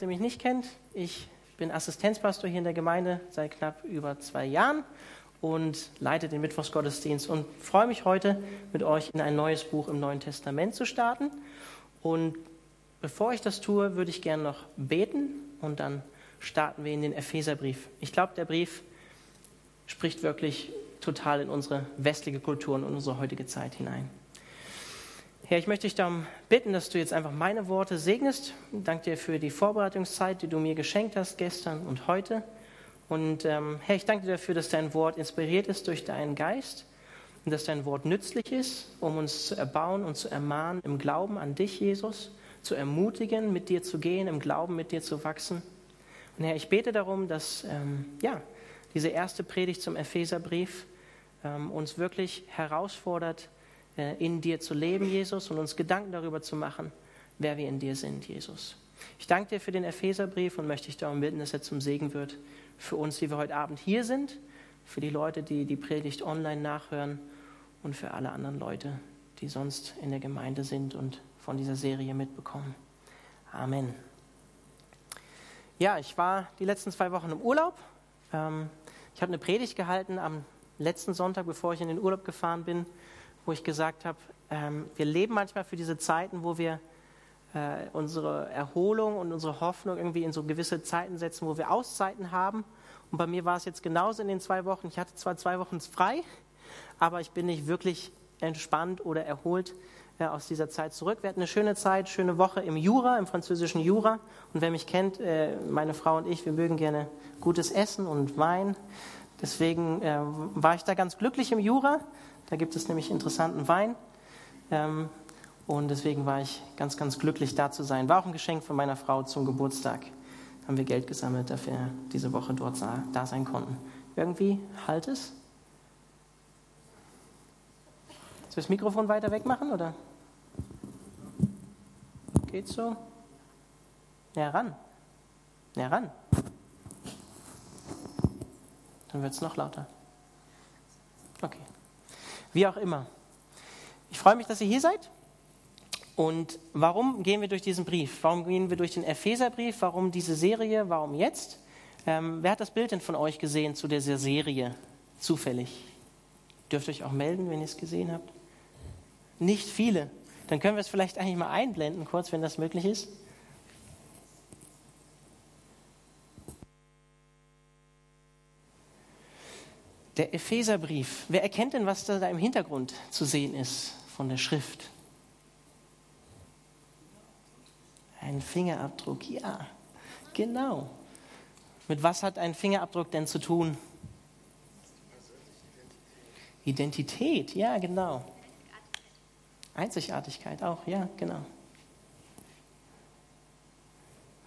Ihr mich nicht kennt, ich bin Assistenzpastor hier in der Gemeinde seit knapp über zwei Jahren und leite den Mittwochsgottesdienst und freue mich heute mit euch in ein neues Buch im Neuen Testament zu starten. Und bevor ich das tue, würde ich gerne noch beten und dann starten wir in den Epheserbrief. Ich glaube, der Brief spricht wirklich total in unsere westliche Kultur und unsere heutige Zeit hinein. Herr, ich möchte dich darum bitten, dass du jetzt einfach meine Worte segnest. Danke dir für die Vorbereitungszeit, die du mir geschenkt hast gestern und heute. Und ähm, Herr, ich danke dir dafür, dass dein Wort inspiriert ist durch deinen Geist und dass dein Wort nützlich ist, um uns zu erbauen und zu ermahnen im Glauben an dich, Jesus, zu ermutigen, mit dir zu gehen, im Glauben mit dir zu wachsen. Und Herr, ich bete darum, dass ähm, ja, diese erste Predigt zum Epheserbrief ähm, uns wirklich herausfordert, in dir zu leben, Jesus, und uns Gedanken darüber zu machen, wer wir in dir sind, Jesus. Ich danke dir für den Epheserbrief und möchte dich darum bitten, dass er zum Segen wird für uns, die wir heute Abend hier sind, für die Leute, die die Predigt online nachhören und für alle anderen Leute, die sonst in der Gemeinde sind und von dieser Serie mitbekommen. Amen. Ja, ich war die letzten zwei Wochen im Urlaub. Ähm, ich habe eine Predigt gehalten am letzten Sonntag, bevor ich in den Urlaub gefahren bin wo ich gesagt habe, ähm, wir leben manchmal für diese Zeiten, wo wir äh, unsere Erholung und unsere Hoffnung irgendwie in so gewisse Zeiten setzen, wo wir Auszeiten haben. Und bei mir war es jetzt genauso in den zwei Wochen. Ich hatte zwar zwei Wochen frei, aber ich bin nicht wirklich entspannt oder erholt äh, aus dieser Zeit zurück. Wir hatten eine schöne Zeit, schöne Woche im Jura, im französischen Jura. Und wer mich kennt, äh, meine Frau und ich, wir mögen gerne gutes Essen und Wein. Deswegen äh, war ich da ganz glücklich im Jura. Da gibt es nämlich interessanten Wein. Ähm, und deswegen war ich ganz, ganz glücklich, da zu sein. War auch ein Geschenk von meiner Frau zum Geburtstag. Haben wir Geld gesammelt, dafür wir diese Woche dort da sein konnten. Irgendwie halt es. Soll ich das Mikrofon weiter wegmachen oder? Geht so? Ja, ran. Ja, ran. Dann wird es noch lauter. Okay. Wie auch immer. Ich freue mich, dass ihr hier seid. Und warum gehen wir durch diesen Brief? Warum gehen wir durch den Epheserbrief? Warum diese Serie? Warum jetzt? Ähm, wer hat das Bild denn von euch gesehen zu dieser Serie? Zufällig. Dürft ihr euch auch melden, wenn ihr es gesehen habt? Nicht viele. Dann können wir es vielleicht eigentlich mal einblenden, kurz, wenn das möglich ist. Der Epheserbrief. Wer erkennt denn, was da im Hintergrund zu sehen ist von der Schrift? Ein Fingerabdruck, ja, genau. Mit was hat ein Fingerabdruck denn zu tun? Identität, ja, genau. Einzigartigkeit auch, ja, genau.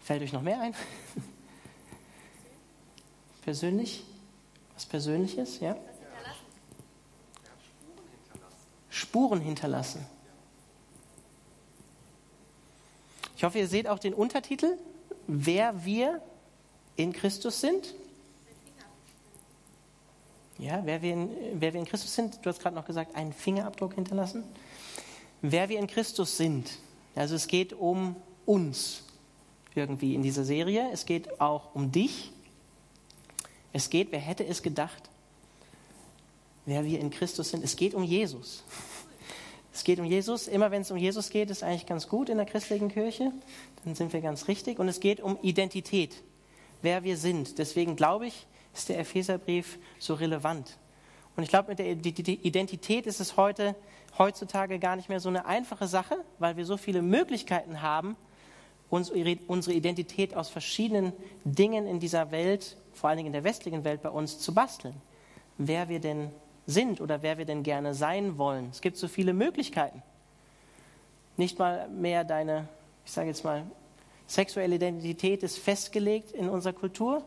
Fällt euch noch mehr ein? Persönlich? Was Persönliches, ja? Spuren hinterlassen. Ich hoffe, ihr seht auch den Untertitel, wer wir in Christus sind. Ja, wer wir in, wer wir in Christus sind, du hast gerade noch gesagt, einen Fingerabdruck hinterlassen. Wer wir in Christus sind. Also es geht um uns irgendwie in dieser Serie. Es geht auch um dich. Es geht, wer hätte es gedacht, wer wir in Christus sind. Es geht um Jesus. Es geht um Jesus. Immer wenn es um Jesus geht, ist eigentlich ganz gut in der christlichen Kirche. Dann sind wir ganz richtig. Und es geht um Identität, wer wir sind. Deswegen glaube ich, ist der Epheserbrief so relevant. Und ich glaube, mit der Identität ist es heute, heutzutage gar nicht mehr so eine einfache Sache, weil wir so viele Möglichkeiten haben, unsere Identität aus verschiedenen Dingen in dieser Welt vor allen Dingen in der westlichen Welt bei uns zu basteln. Wer wir denn sind oder wer wir denn gerne sein wollen. Es gibt so viele Möglichkeiten. Nicht mal mehr deine, ich sage jetzt mal, sexuelle Identität ist festgelegt in unserer Kultur.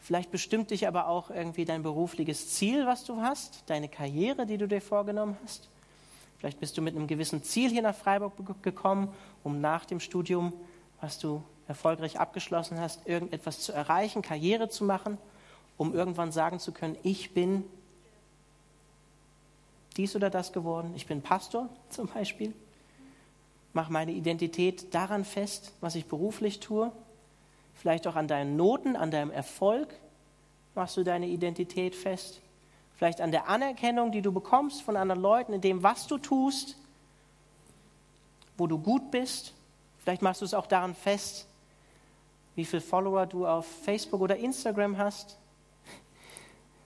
Vielleicht bestimmt dich aber auch irgendwie dein berufliches Ziel, was du hast, deine Karriere, die du dir vorgenommen hast. Vielleicht bist du mit einem gewissen Ziel hier nach Freiburg gekommen, um nach dem Studium, was du erfolgreich abgeschlossen hast, irgendetwas zu erreichen, Karriere zu machen, um irgendwann sagen zu können, ich bin dies oder das geworden, ich bin Pastor zum Beispiel, mache meine Identität daran fest, was ich beruflich tue. Vielleicht auch an deinen Noten, an deinem Erfolg machst du deine Identität fest. Vielleicht an der Anerkennung, die du bekommst von anderen Leuten, in dem, was du tust, wo du gut bist. Vielleicht machst du es auch daran fest, wie viele Follower du auf Facebook oder Instagram hast.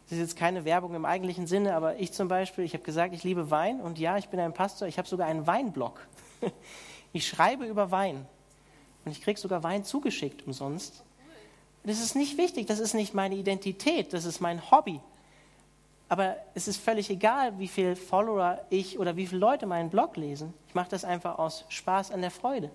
Das ist jetzt keine Werbung im eigentlichen Sinne, aber ich zum Beispiel, ich habe gesagt, ich liebe Wein und ja, ich bin ein Pastor, ich habe sogar einen Weinblog. Ich schreibe über Wein und ich kriege sogar Wein zugeschickt umsonst. Das ist nicht wichtig, das ist nicht meine Identität, das ist mein Hobby. Aber es ist völlig egal, wie viele Follower ich oder wie viele Leute meinen Blog lesen. Ich mache das einfach aus Spaß an der Freude.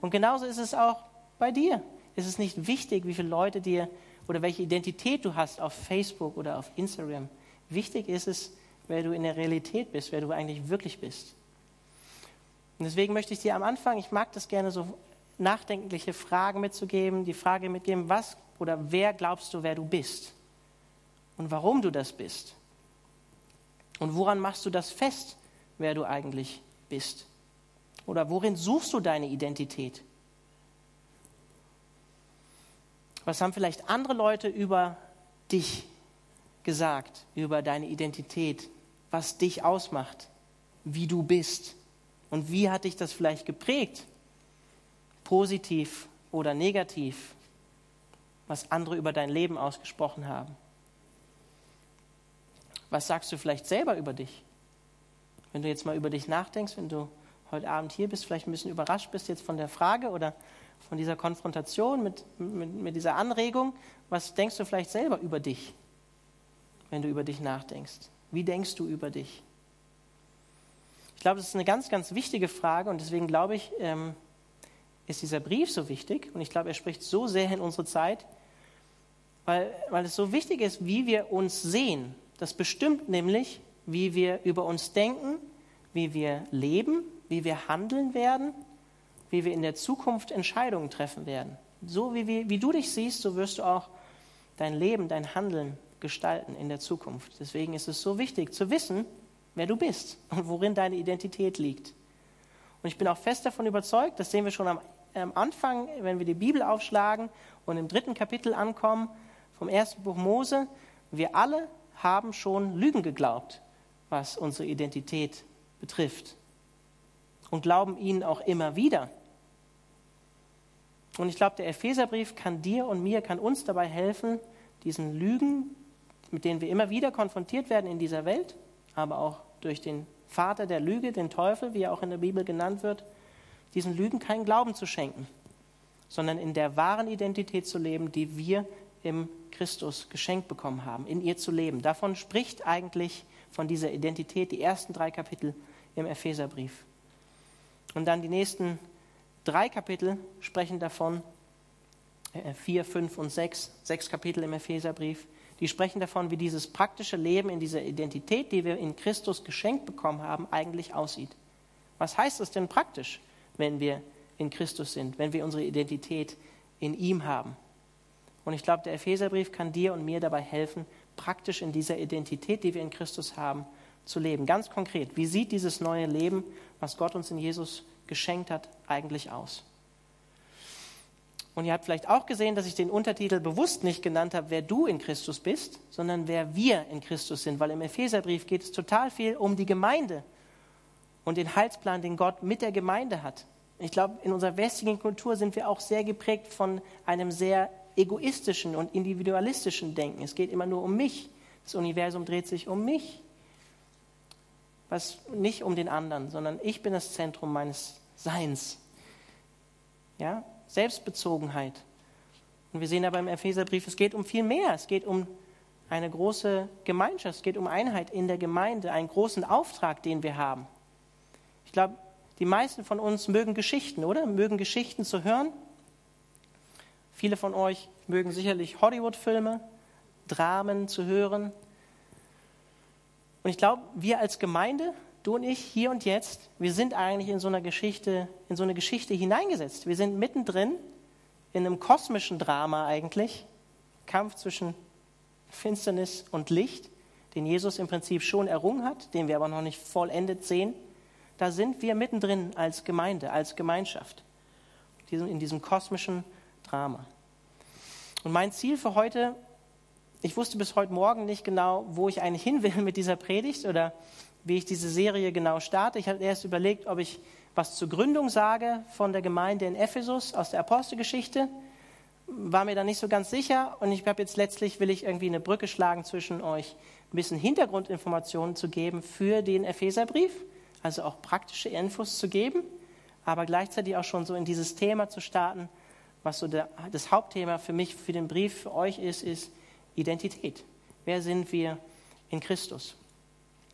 Und genauso ist es auch bei dir. Es ist nicht wichtig, wie viele Leute dir oder welche Identität du hast auf Facebook oder auf Instagram. Wichtig ist es, wer du in der Realität bist, wer du eigentlich wirklich bist. Und deswegen möchte ich dir am Anfang, ich mag das gerne so nachdenkliche Fragen mitzugeben, die Frage mitgeben, was oder wer glaubst du, wer du bist? Und warum du das bist? Und woran machst du das fest, wer du eigentlich bist? Oder worin suchst du deine Identität? Was haben vielleicht andere Leute über dich gesagt, über deine Identität, was dich ausmacht, wie du bist? Und wie hat dich das vielleicht geprägt? Positiv oder negativ, was andere über dein Leben ausgesprochen haben? Was sagst du vielleicht selber über dich? Wenn du jetzt mal über dich nachdenkst, wenn du heute Abend hier bist, vielleicht ein bisschen überrascht bist jetzt von der Frage oder von dieser Konfrontation, mit, mit, mit dieser Anregung, was denkst du vielleicht selber über dich, wenn du über dich nachdenkst? Wie denkst du über dich? Ich glaube, das ist eine ganz, ganz wichtige Frage und deswegen glaube ich, ähm, ist dieser Brief so wichtig und ich glaube, er spricht so sehr in unsere Zeit, weil, weil es so wichtig ist, wie wir uns sehen. Das bestimmt nämlich, wie wir über uns denken, wie wir leben, wie wir handeln werden wie wir in der Zukunft Entscheidungen treffen werden. So wie, wie, wie du dich siehst, so wirst du auch dein Leben, dein Handeln gestalten in der Zukunft. Deswegen ist es so wichtig zu wissen, wer du bist und worin deine Identität liegt. Und ich bin auch fest davon überzeugt, das sehen wir schon am, am Anfang, wenn wir die Bibel aufschlagen und im dritten Kapitel ankommen, vom ersten Buch Mose, wir alle haben schon Lügen geglaubt, was unsere Identität betrifft und glauben ihnen auch immer wieder. Und ich glaube, der Epheserbrief kann dir und mir, kann uns dabei helfen, diesen Lügen, mit denen wir immer wieder konfrontiert werden in dieser Welt, aber auch durch den Vater der Lüge, den Teufel, wie er auch in der Bibel genannt wird, diesen Lügen keinen Glauben zu schenken, sondern in der wahren Identität zu leben, die wir im Christus geschenkt bekommen haben, in ihr zu leben. Davon spricht eigentlich von dieser Identität die ersten drei Kapitel im Epheserbrief. Und dann die nächsten drei Kapitel sprechen davon, äh, vier, fünf und sechs, sechs Kapitel im Epheserbrief, die sprechen davon, wie dieses praktische Leben in dieser Identität, die wir in Christus geschenkt bekommen haben, eigentlich aussieht. Was heißt es denn praktisch, wenn wir in Christus sind, wenn wir unsere Identität in ihm haben? Und ich glaube, der Epheserbrief kann dir und mir dabei helfen, praktisch in dieser Identität, die wir in Christus haben, zu leben. Ganz konkret, wie sieht dieses neue Leben, was Gott uns in Jesus geschenkt hat, eigentlich aus? Und ihr habt vielleicht auch gesehen, dass ich den Untertitel bewusst nicht genannt habe, wer du in Christus bist, sondern wer wir in Christus sind, weil im Epheserbrief geht es total viel um die Gemeinde und den Heilsplan, den Gott mit der Gemeinde hat. Ich glaube, in unserer westlichen Kultur sind wir auch sehr geprägt von einem sehr egoistischen und individualistischen Denken. Es geht immer nur um mich. Das Universum dreht sich um mich was nicht um den anderen, sondern ich bin das Zentrum meines Seins. Ja? Selbstbezogenheit. Und wir sehen aber im Epheserbrief, es geht um viel mehr. Es geht um eine große Gemeinschaft, es geht um Einheit in der Gemeinde, einen großen Auftrag, den wir haben. Ich glaube, die meisten von uns mögen Geschichten, oder? Mögen Geschichten zu hören. Viele von euch mögen sicherlich Hollywood-Filme, Dramen zu hören, und ich glaube, wir als Gemeinde, du und ich, hier und jetzt, wir sind eigentlich in so einer Geschichte, in so eine Geschichte hineingesetzt. Wir sind mittendrin in einem kosmischen Drama eigentlich, Kampf zwischen Finsternis und Licht, den Jesus im Prinzip schon errungen hat, den wir aber noch nicht vollendet sehen. Da sind wir mittendrin als Gemeinde, als Gemeinschaft, in diesem kosmischen Drama. Und mein Ziel für heute, ich wusste bis heute Morgen nicht genau, wo ich eigentlich hin will mit dieser Predigt oder wie ich diese Serie genau starte. Ich habe erst überlegt, ob ich was zur Gründung sage von der Gemeinde in Ephesus aus der Apostelgeschichte. War mir da nicht so ganz sicher und ich habe jetzt letztlich will ich irgendwie eine Brücke schlagen zwischen euch, ein bisschen Hintergrundinformationen zu geben für den Epheserbrief, also auch praktische Infos zu geben, aber gleichzeitig auch schon so in dieses Thema zu starten, was so der, das Hauptthema für mich, für den Brief, für euch ist, ist Identität. Wer sind wir in Christus?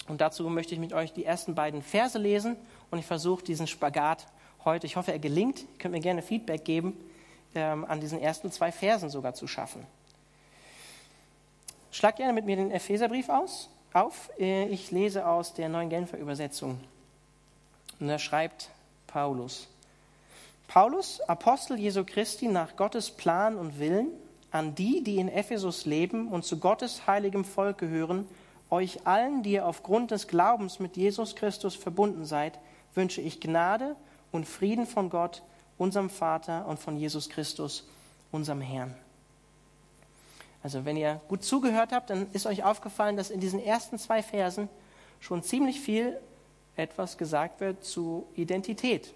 Und dazu möchte ich mit euch die ersten beiden Verse lesen und ich versuche diesen Spagat heute, ich hoffe, er gelingt, ihr könnt mir gerne Feedback geben, ähm, an diesen ersten zwei Versen sogar zu schaffen. Schlag gerne mit mir den Epheserbrief aus, auf. Äh, ich lese aus der neuen Genfer Übersetzung. Und da schreibt Paulus. Paulus, Apostel Jesu Christi nach Gottes Plan und Willen, an die, die in Ephesus leben und zu Gottes heiligem Volk gehören, euch allen, die ihr aufgrund des Glaubens mit Jesus Christus verbunden seid, wünsche ich Gnade und Frieden von Gott, unserem Vater und von Jesus Christus, unserem Herrn. Also wenn ihr gut zugehört habt, dann ist euch aufgefallen, dass in diesen ersten zwei Versen schon ziemlich viel etwas gesagt wird zu Identität.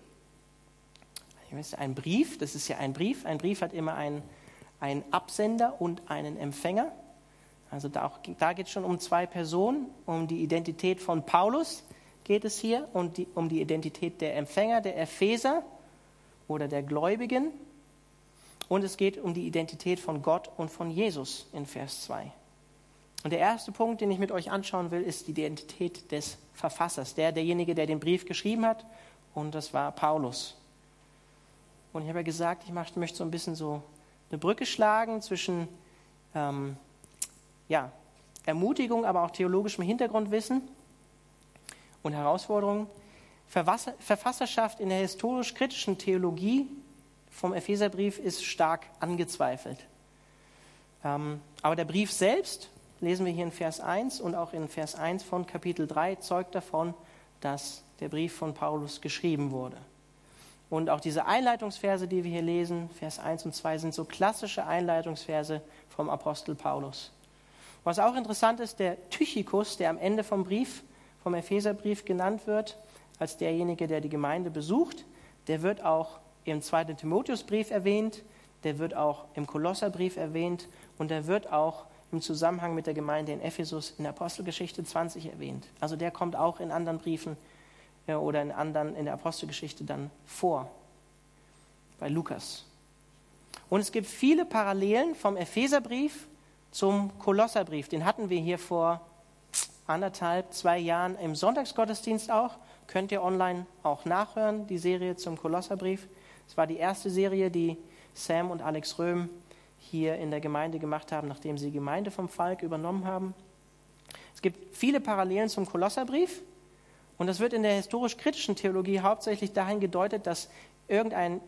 Ein Brief, das ist ja ein Brief. Ein Brief hat immer einen, einen Absender und einen Empfänger. Also da, da geht es schon um zwei Personen, um die Identität von Paulus geht es hier und die, um die Identität der Empfänger, der Epheser oder der Gläubigen. Und es geht um die Identität von Gott und von Jesus in Vers 2. Und der erste Punkt, den ich mit euch anschauen will, ist die Identität des Verfassers, der, derjenige, der den Brief geschrieben hat. Und das war Paulus. Und ich habe ja gesagt, ich möchte so ein bisschen so eine Brücke schlagen zwischen ähm, ja, Ermutigung, aber auch theologischem Hintergrundwissen und Herausforderungen. Verfasserschaft in der historisch-kritischen Theologie vom Epheserbrief ist stark angezweifelt. Ähm, aber der Brief selbst, lesen wir hier in Vers 1 und auch in Vers 1 von Kapitel 3, zeugt davon, dass der Brief von Paulus geschrieben wurde. Und auch diese Einleitungsverse, die wir hier lesen, Vers 1 und 2, sind so klassische Einleitungsverse vom Apostel Paulus. Was auch interessant ist, der Tychikus, der am Ende vom Brief, vom Epheserbrief genannt wird, als derjenige, der die Gemeinde besucht, der wird auch im zweiten Timotheusbrief erwähnt, der wird auch im Kolosserbrief erwähnt und der wird auch im Zusammenhang mit der Gemeinde in Ephesus in Apostelgeschichte 20 erwähnt. Also der kommt auch in anderen Briefen ja, oder in anderen in der Apostelgeschichte dann vor, bei Lukas. Und es gibt viele Parallelen vom Epheserbrief zum Kolosserbrief. Den hatten wir hier vor anderthalb, zwei Jahren im Sonntagsgottesdienst auch. Könnt ihr online auch nachhören, die Serie zum Kolosserbrief. Es war die erste Serie, die Sam und Alex Röhm hier in der Gemeinde gemacht haben, nachdem sie die Gemeinde vom Falk übernommen haben. Es gibt viele Parallelen zum Kolosserbrief. Und das wird in der historisch-kritischen Theologie hauptsächlich dahin gedeutet, dass irgendein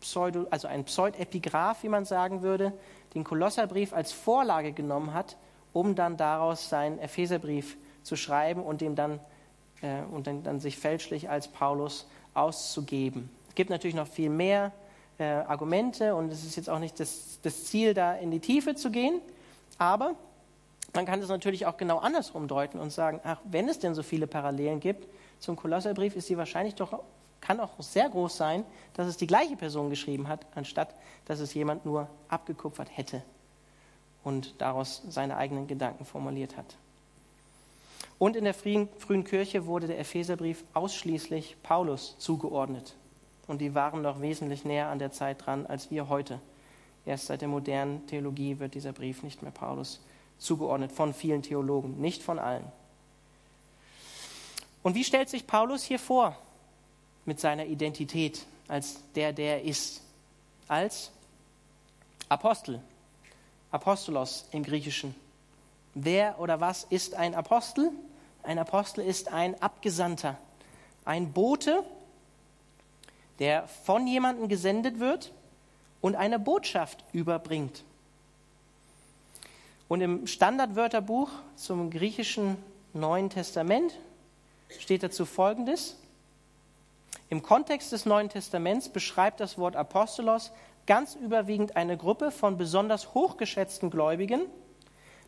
Pseudo, also ein Pseudepigraph, wie man sagen würde, den Kolosserbrief als Vorlage genommen hat, um dann daraus seinen Epheserbrief zu schreiben und dem dann äh, und dann, dann, sich fälschlich als Paulus auszugeben. Es gibt natürlich noch viel mehr äh, Argumente und es ist jetzt auch nicht das, das Ziel, da in die Tiefe zu gehen, aber man kann es natürlich auch genau andersrum deuten und sagen, ach, wenn es denn so viele Parallelen gibt zum Kolosserbrief, ist die wahrscheinlich doch kann auch sehr groß sein, dass es die gleiche Person geschrieben hat, anstatt dass es jemand nur abgekupfert hätte und daraus seine eigenen Gedanken formuliert hat. Und in der frühen, frühen Kirche wurde der Epheserbrief ausschließlich Paulus zugeordnet. Und die waren noch wesentlich näher an der Zeit dran als wir heute. Erst seit der modernen Theologie wird dieser Brief nicht mehr Paulus von vielen Theologen, nicht von allen. Und wie stellt sich Paulus hier vor? mit seiner Identität als der, der er ist. Als Apostel. Apostolos im Griechischen. Wer oder was ist ein Apostel? Ein Apostel ist ein Abgesandter, ein Bote, der von jemandem gesendet wird und eine Botschaft überbringt. Und im Standardwörterbuch zum griechischen Neuen Testament steht dazu Folgendes. Im Kontext des Neuen Testaments beschreibt das Wort Apostolos ganz überwiegend eine Gruppe von besonders hochgeschätzten Gläubigen,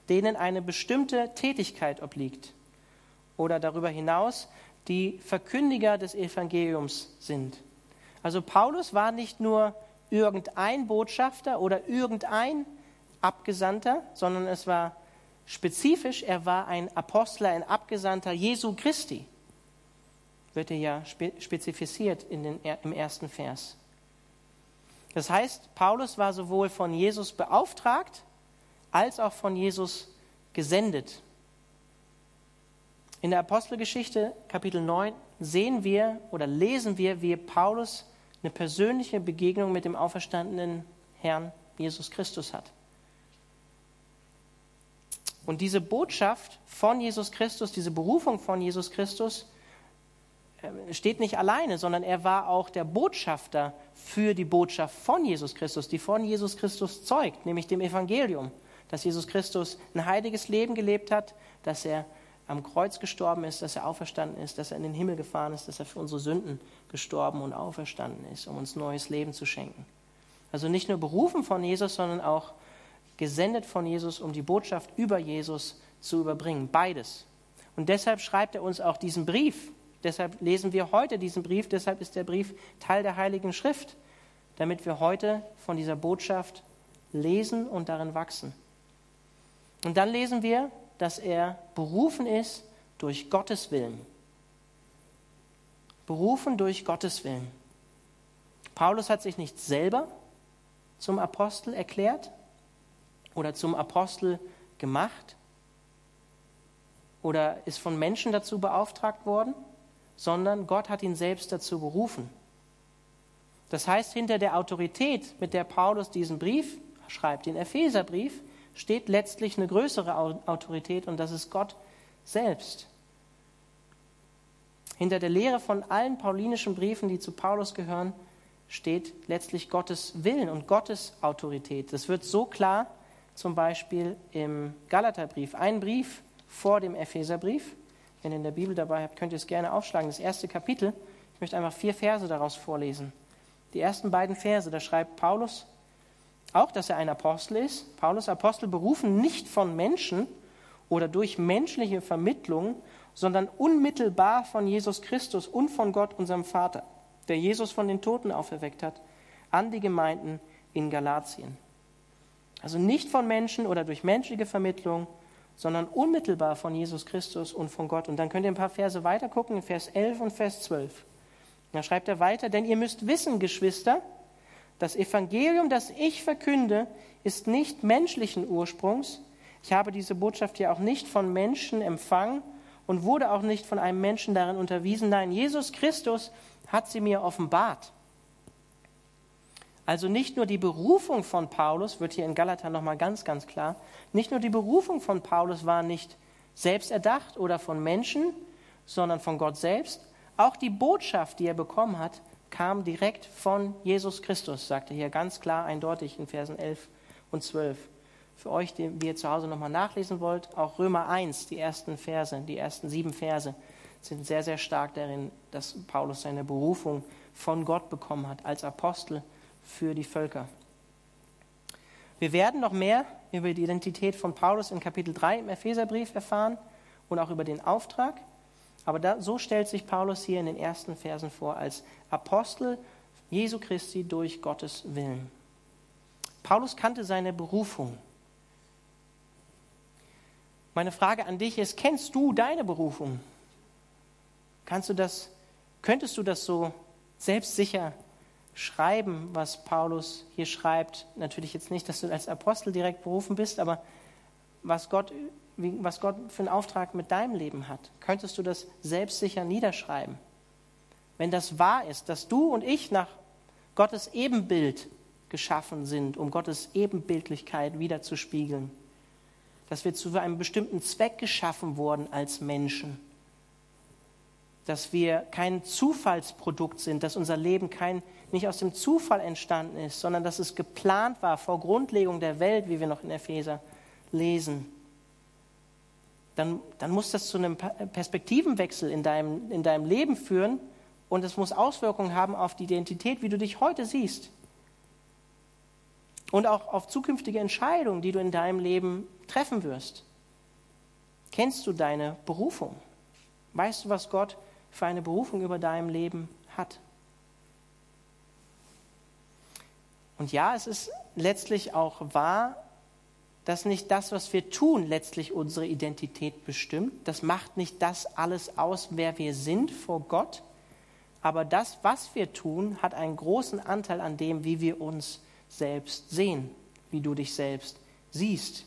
denen eine bestimmte Tätigkeit obliegt oder darüber hinaus die Verkündiger des Evangeliums sind. Also Paulus war nicht nur irgendein Botschafter oder irgendein Abgesandter, sondern es war spezifisch, er war ein Apostel, ein Abgesandter Jesu Christi. Wird er ja spezifiziert in den, im ersten Vers. Das heißt, Paulus war sowohl von Jesus beauftragt als auch von Jesus gesendet. In der Apostelgeschichte Kapitel 9 sehen wir oder lesen wir, wie Paulus eine persönliche Begegnung mit dem auferstandenen Herrn Jesus Christus hat. Und diese Botschaft von Jesus Christus, diese Berufung von Jesus Christus, äh, steht nicht alleine, sondern er war auch der Botschafter für die Botschaft von Jesus Christus, die von Jesus Christus zeugt, nämlich dem Evangelium, dass Jesus Christus ein heiliges Leben gelebt hat, dass er am Kreuz gestorben ist, dass er auferstanden ist, dass er in den Himmel gefahren ist, dass er für unsere Sünden gestorben und auferstanden ist, um uns neues Leben zu schenken. Also nicht nur berufen von Jesus, sondern auch gesendet von Jesus, um die Botschaft über Jesus zu überbringen. Beides. Und deshalb schreibt er uns auch diesen Brief. Deshalb lesen wir heute diesen Brief. Deshalb ist der Brief Teil der Heiligen Schrift, damit wir heute von dieser Botschaft lesen und darin wachsen. Und dann lesen wir, dass er berufen ist durch Gottes Willen. Berufen durch Gottes Willen. Paulus hat sich nicht selber zum Apostel erklärt, oder zum Apostel gemacht oder ist von Menschen dazu beauftragt worden, sondern Gott hat ihn selbst dazu berufen. Das heißt, hinter der Autorität, mit der Paulus diesen Brief schreibt, den Epheserbrief, steht letztlich eine größere Autorität und das ist Gott selbst. Hinter der Lehre von allen paulinischen Briefen, die zu Paulus gehören, steht letztlich Gottes Willen und Gottes Autorität. Das wird so klar, zum Beispiel im Galaterbrief, ein Brief vor dem Epheserbrief. Wenn ihr in der Bibel dabei habt, könnt ihr es gerne aufschlagen. Das erste Kapitel. Ich möchte einfach vier Verse daraus vorlesen. Die ersten beiden Verse, da schreibt Paulus auch, dass er ein Apostel ist. Paulus Apostel berufen nicht von Menschen oder durch menschliche Vermittlung, sondern unmittelbar von Jesus Christus und von Gott, unserem Vater, der Jesus von den Toten auferweckt hat, an die Gemeinden in Galatien. Also nicht von Menschen oder durch menschliche Vermittlung, sondern unmittelbar von Jesus Christus und von Gott. Und dann könnt ihr ein paar Verse weiter gucken, in Vers 11 und Vers 12. Da schreibt er weiter, denn ihr müsst wissen, Geschwister, das Evangelium, das ich verkünde, ist nicht menschlichen Ursprungs. Ich habe diese Botschaft ja auch nicht von Menschen empfangen und wurde auch nicht von einem Menschen darin unterwiesen. Nein, Jesus Christus hat sie mir offenbart. Also nicht nur die Berufung von Paulus, wird hier in Galater nochmal ganz, ganz klar, nicht nur die Berufung von Paulus war nicht selbst erdacht oder von Menschen, sondern von Gott selbst. Auch die Botschaft, die er bekommen hat, kam direkt von Jesus Christus, sagt er hier ganz klar, eindeutig in Versen 11 und 12. Für euch, die ihr zu Hause nochmal nachlesen wollt, auch Römer 1, die ersten Verse, die ersten sieben Verse, sind sehr, sehr stark darin, dass Paulus seine Berufung von Gott bekommen hat als Apostel für die Völker. Wir werden noch mehr über die Identität von Paulus in Kapitel 3 im Epheserbrief erfahren und auch über den Auftrag. Aber da, so stellt sich Paulus hier in den ersten Versen vor als Apostel Jesu Christi durch Gottes Willen. Paulus kannte seine Berufung. Meine Frage an dich ist, kennst du deine Berufung? Kannst du das, könntest du das so selbstsicher schreiben, was Paulus hier schreibt. Natürlich jetzt nicht, dass du als Apostel direkt berufen bist, aber was Gott, was Gott für einen Auftrag mit deinem Leben hat. Könntest du das selbstsicher niederschreiben? Wenn das wahr ist, dass du und ich nach Gottes Ebenbild geschaffen sind, um Gottes Ebenbildlichkeit wiederzuspiegeln, dass wir zu einem bestimmten Zweck geschaffen wurden als Menschen dass wir kein Zufallsprodukt sind, dass unser Leben kein, nicht aus dem Zufall entstanden ist, sondern dass es geplant war vor Grundlegung der Welt, wie wir noch in Epheser lesen. Dann, dann muss das zu einem Perspektivenwechsel in deinem, in deinem Leben führen und es muss Auswirkungen haben auf die Identität, wie du dich heute siehst. und auch auf zukünftige Entscheidungen, die du in deinem Leben treffen wirst. Kennst du deine Berufung? Weißt du, was Gott für eine Berufung über deinem Leben hat? Und ja, es ist letztlich auch wahr, dass nicht das, was wir tun, letztlich unsere Identität bestimmt. Das macht nicht das alles aus, wer wir sind vor Gott. Aber das, was wir tun, hat einen großen Anteil an dem, wie wir uns selbst sehen, wie du dich selbst siehst.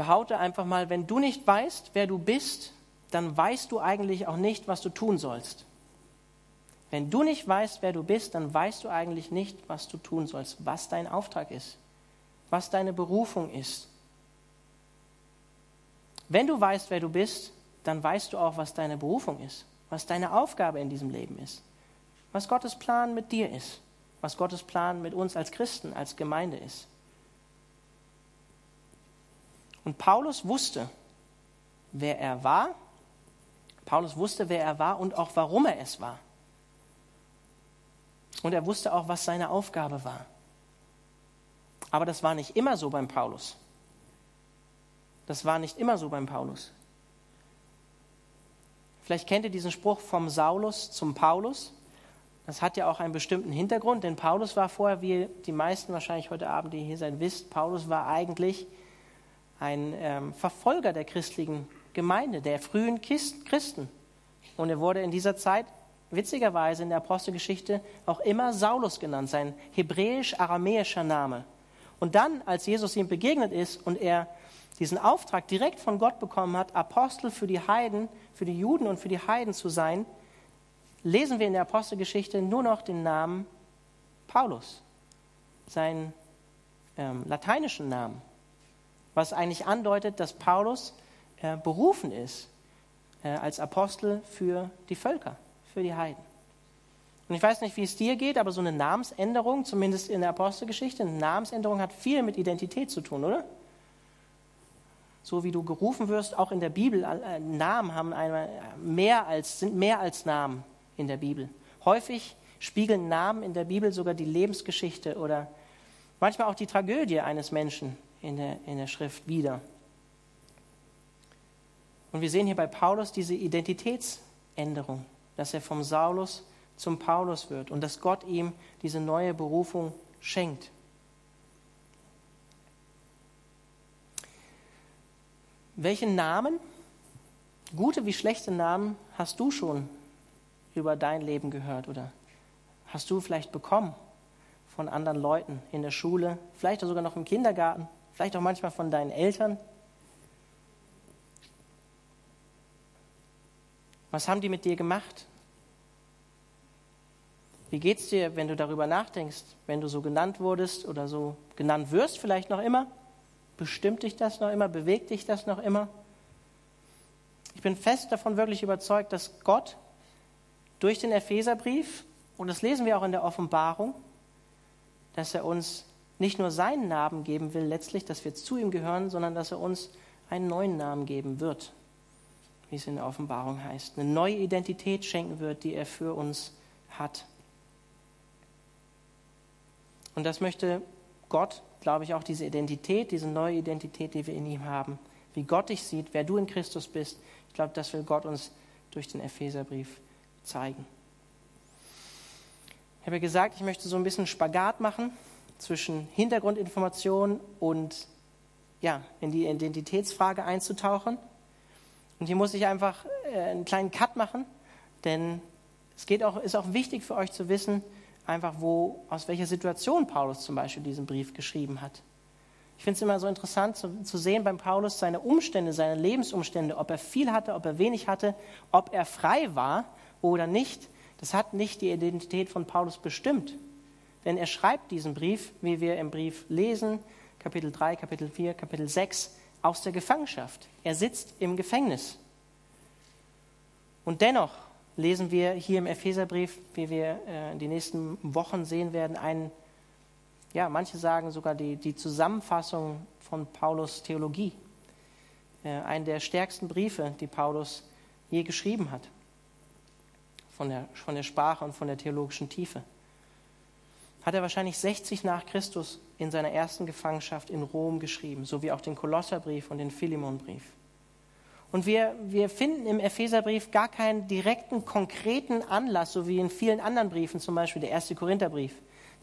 Behaupte einfach mal, wenn du nicht weißt, wer du bist, dann weißt du eigentlich auch nicht, was du tun sollst. Wenn du nicht weißt, wer du bist, dann weißt du eigentlich nicht, was du tun sollst, was dein Auftrag ist, was deine Berufung ist. Wenn du weißt, wer du bist, dann weißt du auch, was deine Berufung ist, was deine Aufgabe in diesem Leben ist, was Gottes Plan mit dir ist, was Gottes Plan mit uns als Christen, als Gemeinde ist. Und Paulus wusste, wer er war. Paulus wusste, wer er war und auch warum er es war. Und er wusste auch, was seine Aufgabe war. Aber das war nicht immer so beim Paulus. Das war nicht immer so beim Paulus. Vielleicht kennt ihr diesen Spruch vom Saulus zum Paulus. Das hat ja auch einen bestimmten Hintergrund, denn Paulus war vorher, wie die meisten wahrscheinlich heute Abend, die hier seid, wisst, Paulus war eigentlich ein ähm, Verfolger der christlichen Gemeinde, der frühen Christen. Und er wurde in dieser Zeit witzigerweise in der Apostelgeschichte auch immer Saulus genannt, sein hebräisch-aramäischer Name. Und dann, als Jesus ihm begegnet ist und er diesen Auftrag direkt von Gott bekommen hat, Apostel für die Heiden, für die Juden und für die Heiden zu sein, lesen wir in der Apostelgeschichte nur noch den Namen Paulus, seinen ähm, lateinischen Namen, was eigentlich andeutet, dass Paulus äh, berufen ist äh, als Apostel für die Völker für die Heiden. Und ich weiß nicht, wie es dir geht, aber so eine Namensänderung, zumindest in der Apostelgeschichte, eine Namensänderung hat viel mit Identität zu tun, oder? So wie du gerufen wirst, auch in der Bibel, äh, Namen haben eine, mehr als, sind mehr als Namen in der Bibel. Häufig spiegeln Namen in der Bibel sogar die Lebensgeschichte oder manchmal auch die Tragödie eines Menschen in der, in der Schrift wider. Und wir sehen hier bei Paulus diese Identitätsänderung dass er vom Saulus zum Paulus wird und dass Gott ihm diese neue Berufung schenkt. Welche Namen, gute wie schlechte Namen, hast du schon über dein Leben gehört oder hast du vielleicht bekommen von anderen Leuten in der Schule, vielleicht sogar noch im Kindergarten, vielleicht auch manchmal von deinen Eltern? Was haben die mit dir gemacht? Wie geht es dir, wenn du darüber nachdenkst, wenn du so genannt wurdest oder so genannt wirst, vielleicht noch immer? Bestimmt dich das noch immer? Bewegt dich das noch immer? Ich bin fest davon wirklich überzeugt, dass Gott durch den Epheserbrief, und das lesen wir auch in der Offenbarung, dass er uns nicht nur seinen Namen geben will, letztlich, dass wir zu ihm gehören, sondern dass er uns einen neuen Namen geben wird, wie es in der Offenbarung heißt. Eine neue Identität schenken wird, die er für uns hat. Und das möchte Gott, glaube ich, auch diese Identität, diese neue Identität, die wir in ihm haben, wie Gott dich sieht, wer du in Christus bist, ich glaube, das will Gott uns durch den Epheserbrief zeigen. Ich habe ja gesagt, ich möchte so ein bisschen Spagat machen zwischen Hintergrundinformation und ja, in die Identitätsfrage einzutauchen. Und hier muss ich einfach äh, einen kleinen Cut machen, denn es geht auch, ist auch wichtig für euch zu wissen, einfach, wo, aus welcher Situation Paulus zum Beispiel diesen Brief geschrieben hat. Ich finde es immer so interessant zu, zu, sehen beim Paulus seine Umstände, seine Lebensumstände, ob er viel hatte, ob er wenig hatte, ob er frei war oder nicht. Das hat nicht die Identität von Paulus bestimmt. Denn er schreibt diesen Brief, wie wir im Brief lesen, Kapitel 3, Kapitel 4, Kapitel 6, aus der Gefangenschaft. Er sitzt im Gefängnis. Und dennoch lesen wir hier im Epheserbrief, wie wir äh, die nächsten Wochen sehen werden, einen, ja, manche sagen sogar die, die Zusammenfassung von Paulus Theologie. Äh, einen der stärksten Briefe, die Paulus je geschrieben hat. Von der, von der Sprache und von der theologischen Tiefe. Hat er wahrscheinlich 60 nach Christus in seiner ersten Gefangenschaft in Rom geschrieben, so wie auch den Kolosserbrief und den Philemonbrief. Und wir, wir finden im Epheserbrief gar keinen direkten, konkreten Anlass, so wie in vielen anderen Briefen, zum Beispiel der erste Korintherbrief.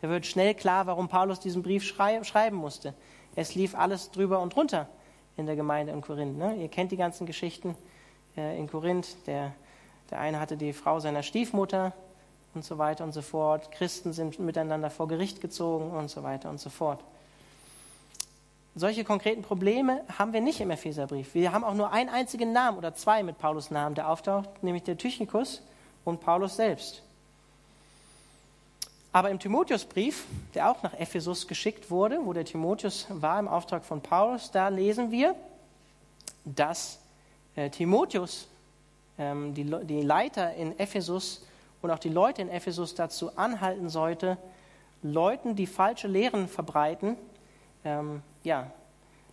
Da wird schnell klar, warum Paulus diesen Brief schrei schreiben musste. Es lief alles drüber und drunter in der Gemeinde in Korinth. Ne? Ihr kennt die ganzen Geschichten äh, in Korinth. Der, der eine hatte die Frau seiner Stiefmutter und so weiter und so fort. Christen sind miteinander vor Gericht gezogen und so weiter und so fort. Solche konkreten Probleme haben wir nicht im Epheserbrief. Wir haben auch nur einen einzigen Namen oder zwei mit Paulus Namen, der auftaucht, nämlich der Tychikus und Paulus selbst. Aber im Timotheusbrief, der auch nach Ephesus geschickt wurde, wo der Timotheus war im Auftrag von Paulus, da lesen wir, dass äh, Timotheus ähm, die, die Leiter in Ephesus und auch die Leute in Ephesus dazu anhalten sollte, Leuten, die falsche Lehren verbreiten, ähm, ja,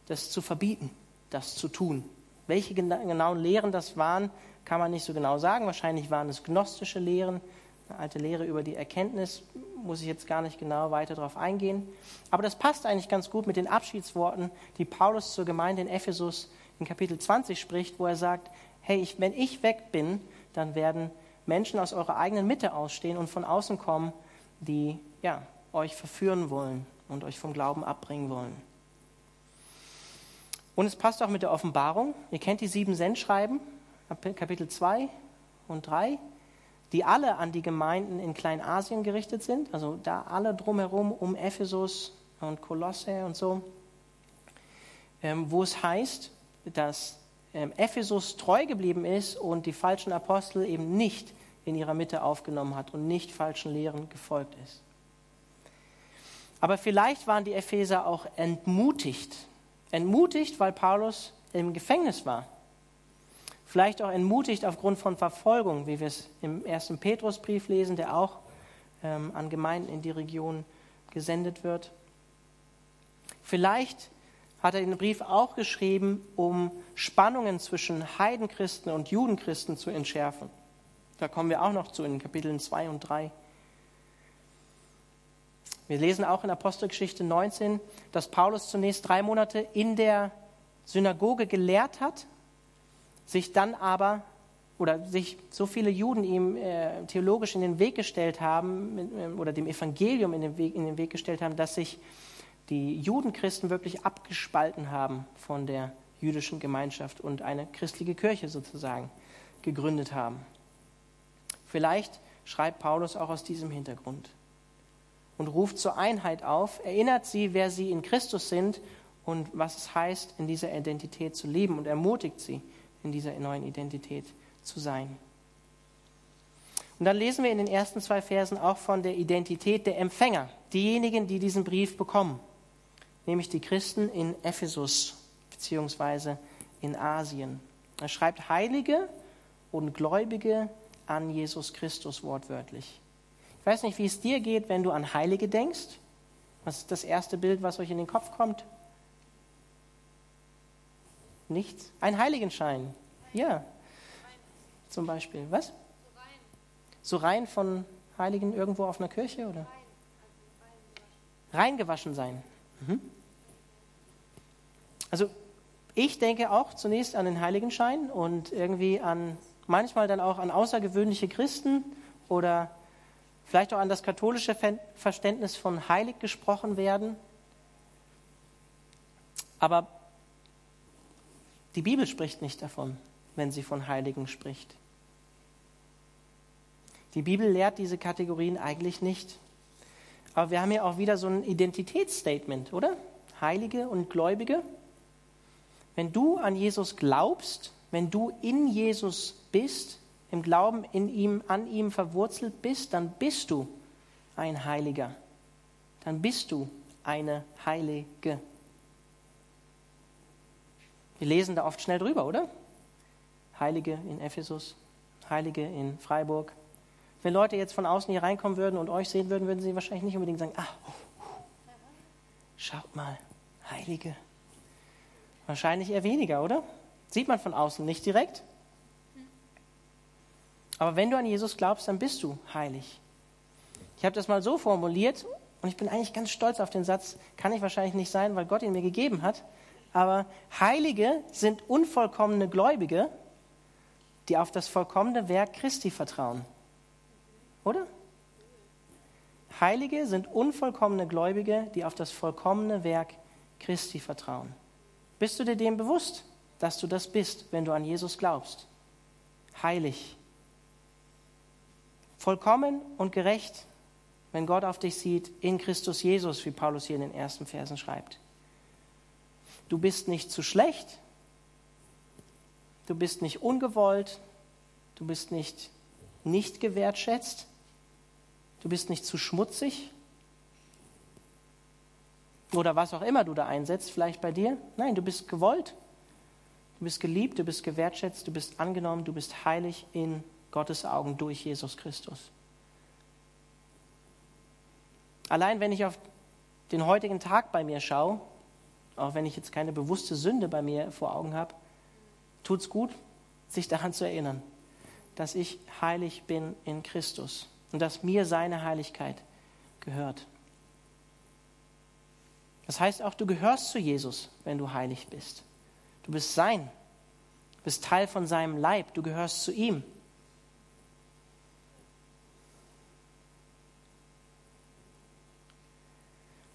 das zu verbieten, das zu tun. Welche genauen Lehren das waren, kann man nicht so genau sagen. Wahrscheinlich waren es gnostische Lehren, eine alte Lehre über die Erkenntnis, muss ich jetzt gar nicht genau weiter darauf eingehen. Aber das passt eigentlich ganz gut mit den Abschiedsworten, die Paulus zur Gemeinde in Ephesus in Kapitel 20 spricht, wo er sagt, hey, ich, wenn ich weg bin, dann werden Menschen aus eurer eigenen Mitte ausstehen und von außen kommen, die ja, euch verführen wollen und euch vom Glauben abbringen wollen. Und es passt auch mit der Offenbarung. Ihr kennt die sieben Sendschreiben, Kapitel 2 und 3 die alle an die Gemeinden in Kleinasien gerichtet sind, also da alle drumherum um Ephesus und Kolosse und so, ähm, wo es heißt, dass Ephesus treu geblieben ist und die falschen Apostel eben nicht in ihrer Mitte aufgenommen hat und nicht falschen Lehren gefolgt ist. Aber vielleicht waren die Epheser auch entmutigt. Entmutigt, weil Paulus im Gefängnis war vielleicht auch entmutigt aufgrund von Verfolgung, wie wir es im ersten Petrusbrief lesen, der auch ähm, an Gemeinden in die Region gesendet wird. Vielleicht hat er den Brief auch geschrieben, um Spannungen zwischen Heidenchristen und Judenchristen zu entschärfen. Da kommen wir auch noch zu in Kapiteln 2 und 3. Wir lesen auch in Apostelgeschichte 19, dass Paulus zunächst drei Monate in der Synagoge gelehrt hat sich dann aber oder sich so viele Juden ihm äh, theologisch in den Weg gestellt haben äh, oder dem Evangelium in den, Weg, in den Weg gestellt haben, dass sich die Judenchristen wirklich abgespalten haben von der jüdischen Gemeinschaft und eine christliche Kirche sozusagen gegründet haben. Vielleicht schreibt Paulus auch aus diesem Hintergrund und ruft zur Einheit auf, erinnert sie, wer sie in Christus sind und was es heißt, in dieser Identität zu leben und ermutigt sie, in dieser neuen Identität zu sein. Und dann lesen wir in den ersten zwei Versen auch von der Identität der Empfänger, diejenigen, die diesen Brief bekommen, nämlich die Christen in Ephesus beziehungsweise in Asien. Er schreibt Heilige und Gläubige an Jesus Christus wortwörtlich. Ich weiß nicht, wie es dir geht, wenn du an Heilige denkst. Was ist das erste Bild, was euch in den Kopf kommt? Nichts? Ein Heiligenschein. Ja. Zum Beispiel. Was? So rein von Heiligen irgendwo auf einer Kirche oder? Reingewaschen sein. Mhm. Also ich denke auch zunächst an den Heiligenschein und irgendwie an manchmal dann auch an außergewöhnliche Christen oder vielleicht auch an das katholische Verständnis von heilig gesprochen werden. Aber die Bibel spricht nicht davon, wenn sie von Heiligen spricht. Die Bibel lehrt diese Kategorien eigentlich nicht. Aber wir haben ja auch wieder so ein Identitätsstatement, oder? Heilige und Gläubige. Wenn du an Jesus glaubst, wenn du in Jesus bist, im Glauben in ihm, an ihm verwurzelt bist, dann bist du ein Heiliger. Dann bist du eine Heilige. Wir lesen da oft schnell drüber, oder? Heilige in Ephesus, Heilige in Freiburg. Wenn Leute jetzt von außen hier reinkommen würden und euch sehen würden, würden sie wahrscheinlich nicht unbedingt sagen, ah, schaut mal, Heilige. Wahrscheinlich eher weniger, oder? Sieht man von außen nicht direkt. Aber wenn du an Jesus glaubst, dann bist du heilig. Ich habe das mal so formuliert, und ich bin eigentlich ganz stolz auf den Satz, kann ich wahrscheinlich nicht sein, weil Gott ihn mir gegeben hat, aber Heilige sind unvollkommene Gläubige, die auf das vollkommene Werk Christi vertrauen. Oder? Heilige sind unvollkommene Gläubige, die auf das vollkommene Werk Christi vertrauen. Bist du dir dem bewusst, dass du das bist, wenn du an Jesus glaubst? Heilig. Vollkommen und gerecht, wenn Gott auf dich sieht, in Christus Jesus, wie Paulus hier in den ersten Versen schreibt. Du bist nicht zu schlecht, du bist nicht ungewollt, du bist nicht nicht gewertschätzt, du bist nicht zu schmutzig oder was auch immer du da einsetzt, vielleicht bei dir. Nein, du bist gewollt, du bist geliebt, du bist gewertschätzt, du bist angenommen, du bist heilig in Gottes Augen durch Jesus Christus. Allein wenn ich auf den heutigen Tag bei mir schaue, auch wenn ich jetzt keine bewusste Sünde bei mir vor Augen habe, tut es gut, sich daran zu erinnern, dass ich heilig bin in Christus und dass mir seine Heiligkeit gehört. Das heißt auch, du gehörst zu Jesus, wenn du heilig bist. Du bist sein, bist Teil von seinem Leib, du gehörst zu ihm.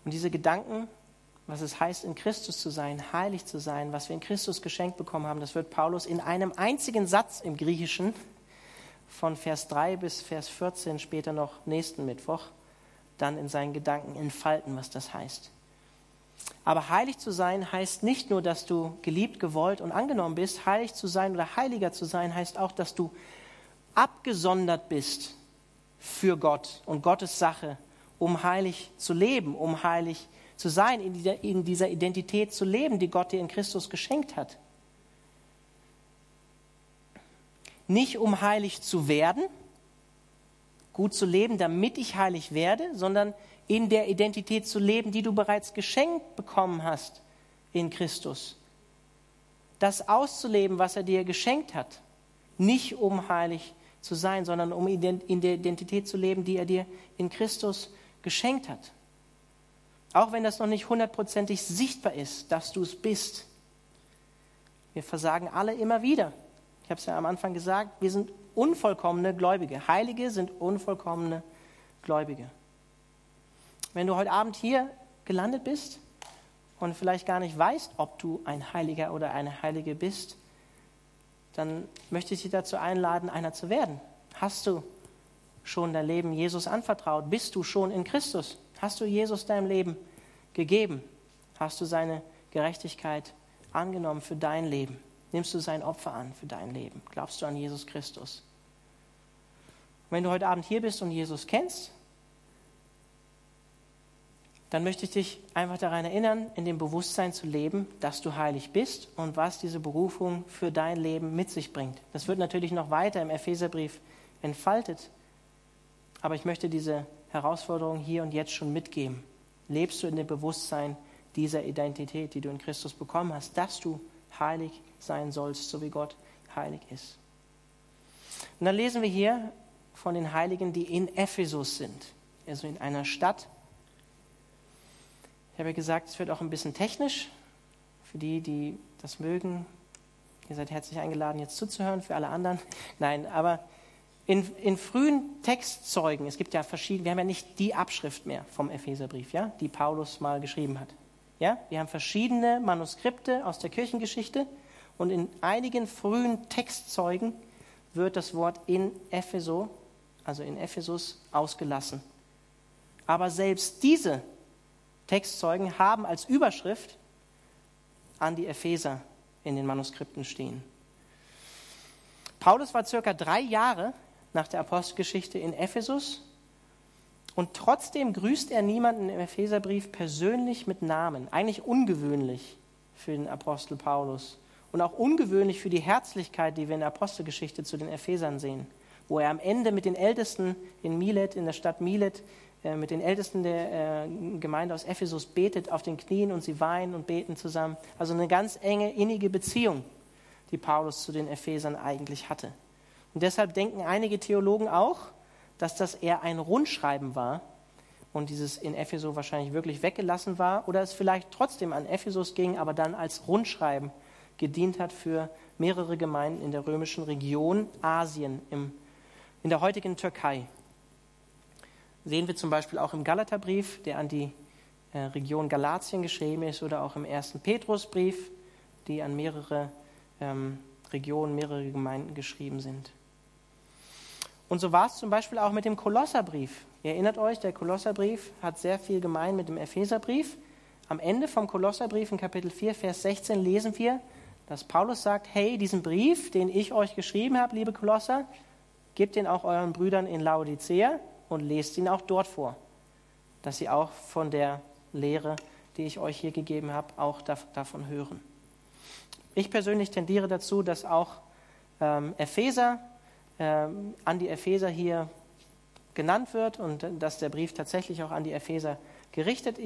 Und diese Gedanken was es heißt, in Christus zu sein, heilig zu sein, was wir in Christus geschenkt bekommen haben, das wird Paulus in einem einzigen Satz im Griechischen von Vers 3 bis Vers 14, später noch nächsten Mittwoch, dann in seinen Gedanken entfalten, was das heißt. Aber heilig zu sein heißt nicht nur, dass du geliebt, gewollt und angenommen bist. Heilig zu sein oder heiliger zu sein heißt auch, dass du abgesondert bist für Gott und Gottes Sache, um heilig zu leben, um heilig zu sein, in dieser Identität zu leben, die Gott dir in Christus geschenkt hat. Nicht um heilig zu werden, gut zu leben, damit ich heilig werde, sondern in der Identität zu leben, die du bereits geschenkt bekommen hast in Christus. Das auszuleben, was er dir geschenkt hat. Nicht um heilig zu sein, sondern um in der Identität zu leben, die er dir in Christus geschenkt hat. Auch wenn das noch nicht hundertprozentig sichtbar ist, dass du es bist. Wir versagen alle immer wieder. Ich habe es ja am Anfang gesagt, wir sind unvollkommene Gläubige. Heilige sind unvollkommene Gläubige. Wenn du heute Abend hier gelandet bist und vielleicht gar nicht weißt, ob du ein Heiliger oder eine Heilige bist, dann möchte ich dich dazu einladen, einer zu werden. Hast du schon dein Leben Jesus anvertraut? Bist du schon in Christus? Hast du Jesus deinem Leben gegeben? Hast du seine Gerechtigkeit angenommen für dein Leben? Nimmst du sein Opfer an für dein Leben? Glaubst du an Jesus Christus? wenn du heute Abend hier bist und Jesus kennst, dann möchte ich dich einfach daran erinnern, in dem Bewusstsein zu leben, dass du heilig bist und was diese Berufung für dein Leben mit sich bringt. Das wird natürlich noch weiter im Epheserbrief entfaltet, aber ich möchte diese Herausforderung hier und jetzt schon mitgeben. Lebst du in dem Bewusstsein dieser Identität, die du in Christus bekommen hast, dass du heilig sein sollst, so wie Gott heilig ist. Und dann lesen wir hier von den Heiligen, die in Ephesus sind, also in einer Stadt. Ich habe ja gesagt, es wird auch ein bisschen technisch. Für die, die das mögen, ihr seid herzlich eingeladen, jetzt zuzuhören, für alle anderen. Nein, aber in, in, frühen Textzeugen, es gibt ja verschiedene, wir haben ja nicht die Abschrift mehr vom Epheserbrief, ja, die Paulus mal geschrieben hat. Ja, wir haben verschiedene Manuskripte aus der Kirchengeschichte und in einigen frühen Textzeugen wird das Wort in Epheso, also in Ephesus, ausgelassen. Aber selbst diese Textzeugen haben als Überschrift an die Epheser in den Manuskripten stehen. Paulus war circa drei Jahre nach der Apostelgeschichte in Ephesus. Und trotzdem grüßt er niemanden im Epheserbrief persönlich mit Namen. Eigentlich ungewöhnlich für den Apostel Paulus. Und auch ungewöhnlich für die Herzlichkeit, die wir in der Apostelgeschichte zu den Ephesern sehen. Wo er am Ende mit den Ältesten in Milet, in der Stadt Milet, äh, mit den Ältesten der äh, Gemeinde aus Ephesus betet auf den Knien und sie weinen und beten zusammen. Also eine ganz enge, innige Beziehung, die Paulus zu den Ephesern eigentlich hatte. Und deshalb denken einige Theologen auch, dass das eher ein Rundschreiben war, und dieses in Ephesus wahrscheinlich wirklich weggelassen war oder es vielleicht trotzdem an Ephesus ging, aber dann als Rundschreiben gedient hat für mehrere Gemeinden in der römischen Region Asien, im, in der heutigen Türkei. Sehen wir zum Beispiel auch im Galaterbrief, der an die äh, Region Galatien geschrieben ist, oder auch im ersten Petrusbrief, die an mehrere ähm, Regionen, mehrere Gemeinden geschrieben sind. Und so war es zum Beispiel auch mit dem Kolosserbrief. Ihr erinnert euch, der Kolosserbrief hat sehr viel gemein mit dem Epheserbrief. Am Ende vom Kolosserbrief in Kapitel 4, Vers 16 lesen wir, dass Paulus sagt, hey, diesen Brief, den ich euch geschrieben habe, liebe Kolosser, gebt ihn auch euren Brüdern in Laodicea und lest ihn auch dort vor, dass sie auch von der Lehre, die ich euch hier gegeben habe, auch davon hören. Ich persönlich tendiere dazu, dass auch ähm, Epheser an die Epheser hier genannt wird und dass der Brief tatsächlich auch an die Epheser gerichtet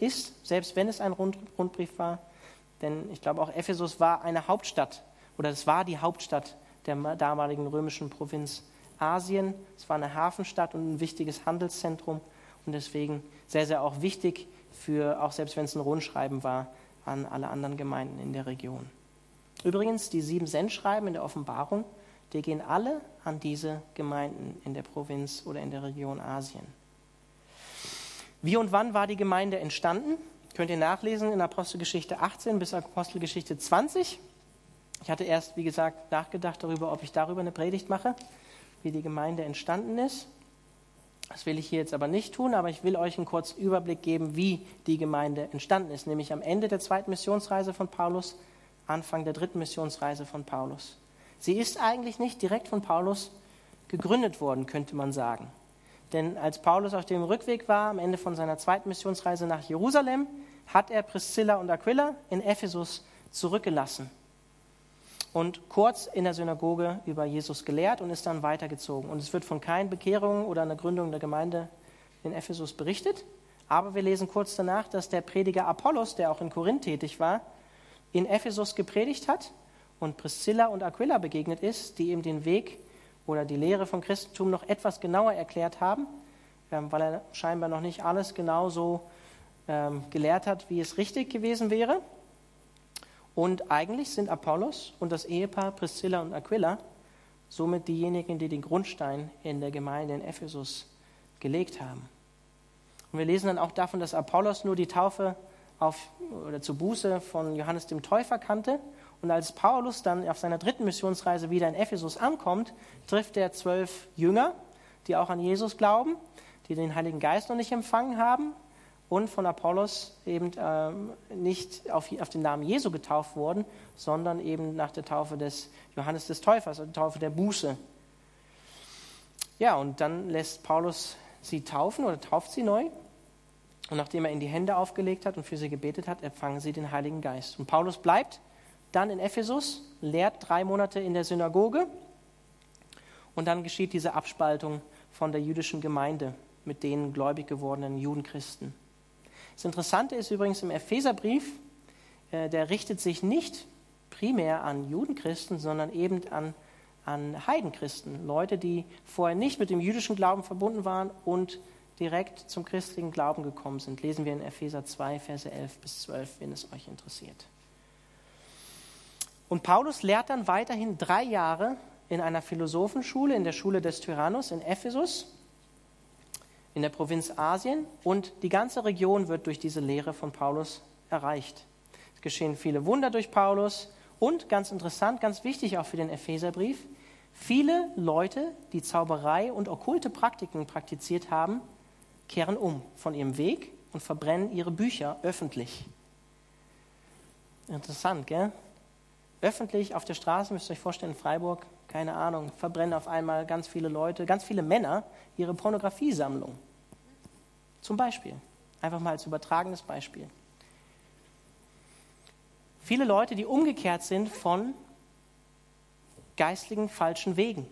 ist, selbst wenn es ein Rund Rundbrief war. Denn ich glaube, auch Ephesus war eine Hauptstadt oder es war die Hauptstadt der damaligen römischen Provinz Asien. Es war eine Hafenstadt und ein wichtiges Handelszentrum und deswegen sehr, sehr auch wichtig für, auch selbst wenn es ein Rundschreiben war, an alle anderen Gemeinden in der Region. Übrigens, die sieben Sendschreiben in der Offenbarung, die gehen alle an diese Gemeinden in der Provinz oder in der Region Asien. Wie und wann war die Gemeinde entstanden? Könnt ihr nachlesen in Apostelgeschichte 18 bis Apostelgeschichte 20. Ich hatte erst, wie gesagt, nachgedacht darüber, ob ich darüber eine Predigt mache, wie die Gemeinde entstanden ist. Das will ich hier jetzt aber nicht tun, aber ich will euch einen kurzen Überblick geben, wie die Gemeinde entstanden ist, nämlich am Ende der zweiten Missionsreise von Paulus, Anfang der dritten Missionsreise von Paulus. Sie ist eigentlich nicht direkt von Paulus gegründet worden, könnte man sagen. Denn als Paulus auf dem Rückweg war, am Ende von seiner zweiten Missionsreise nach Jerusalem, hat er Priscilla und Aquila in Ephesus zurückgelassen und kurz in der Synagoge über Jesus gelehrt und ist dann weitergezogen. Und es wird von keinen Bekehrungen oder einer Gründung der Gemeinde in Ephesus berichtet. Aber wir lesen kurz danach, dass der Prediger Apollos, der auch in Korinth tätig war, in Ephesus gepredigt hat und Priscilla und Aquila begegnet ist, die ihm den Weg oder die Lehre vom Christentum noch etwas genauer erklärt haben, ähm, weil er scheinbar noch nicht alles genau so ähm, gelehrt hat, wie es richtig gewesen wäre. Und eigentlich sind Apollos und das Ehepaar Priscilla und Aquila somit diejenigen, die den Grundstein in der Gemeinde in Ephesus gelegt haben. Und wir lesen dann auch davon, dass Apollos nur die Taufe auf, oder zur Buße von Johannes dem Täufer kannte. Und als Paulus dann auf seiner dritten Missionsreise wieder in Ephesus ankommt, trifft er zwölf Jünger, die auch an Jesus glauben, die den Heiligen Geist noch nicht empfangen haben und von Apollos eben ähm, nicht auf, auf, den Namen Jesu getauft wurden, sondern eben nach der Taufe des Johannes des Täufers, der Taufe der Buße. Ja, und dann lässt Paulus sie taufen oder tauft sie neu. Und nachdem er ihnen die Hände aufgelegt hat und für sie gebetet hat, empfangen sie den Heiligen Geist. Und Paulus bleibt dann in Ephesus, lehrt drei Monate in der Synagoge und dann geschieht diese Abspaltung von der jüdischen Gemeinde mit den gläubig gewordenen Judenchristen. Das Interessante ist übrigens im Epheserbrief, äh, der richtet sich nicht primär an Judenchristen, sondern eben an, an Heidenchristen, Leute, die vorher nicht mit dem jüdischen Glauben verbunden waren und direkt zum christlichen Glauben gekommen sind. Lesen wir in Epheser 2, Verse 11 bis 12, wenn es euch interessiert. Und Paulus lehrt dann weiterhin drei Jahre in einer Philosophenschule, in der Schule des Tyrannus in Ephesus in der Provinz Asien und die ganze Region wird durch diese Lehre von Paulus erreicht. Es geschehen viele Wunder durch Paulus und ganz interessant, ganz wichtig auch für den Epheserbrief, viele Leute, die Zauberei und okkulte Praktiken praktiziert haben, kehren um von ihrem Weg und verbrennen ihre Bücher öffentlich. Interessant, gell? Öffentlich auf der Straße, müsst ihr euch vorstellen, in Freiburg, keine Ahnung, verbrennen auf einmal ganz viele Leute, ganz viele Männer ihre Pornografiesammlung. Zum Beispiel. Einfach mal als übertragenes Beispiel. Viele Leute, die umgekehrt sind von geistlichen falschen Wegen.